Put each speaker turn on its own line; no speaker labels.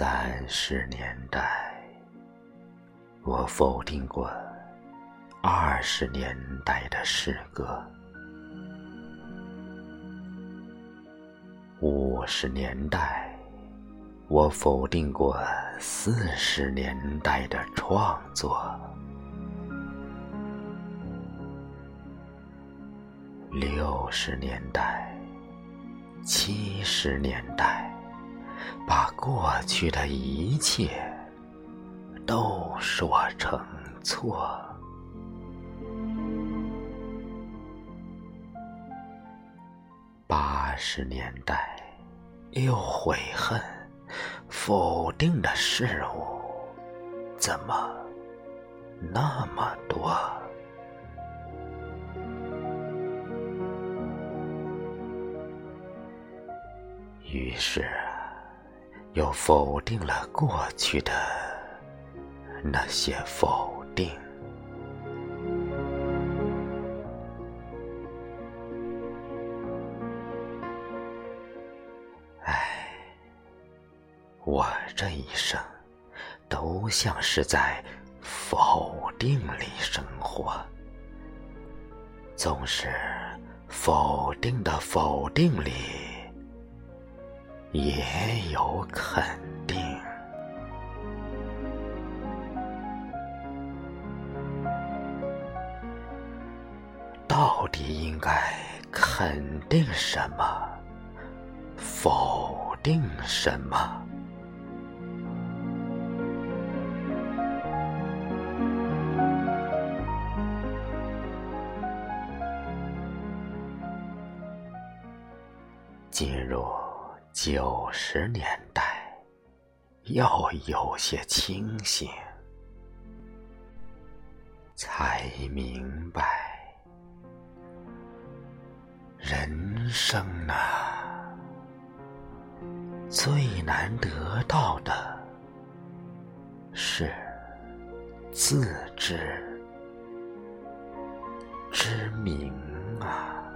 三十年代，我否定过二十年代的诗歌；五十年代，我否定过四十年代的创作；六十年代，七十年代。过去的一切都说成错。八十年代又悔恨，否定的事物怎么那么多？于是。又否定了过去的那些否定。唉，我这一生都像是在否定里生活，总是否定的否定里。也有肯定，到底应该肯定什么，否定什么？进入。九十年代要有些清醒，才明白人生啊，最难得到的是自知之明啊。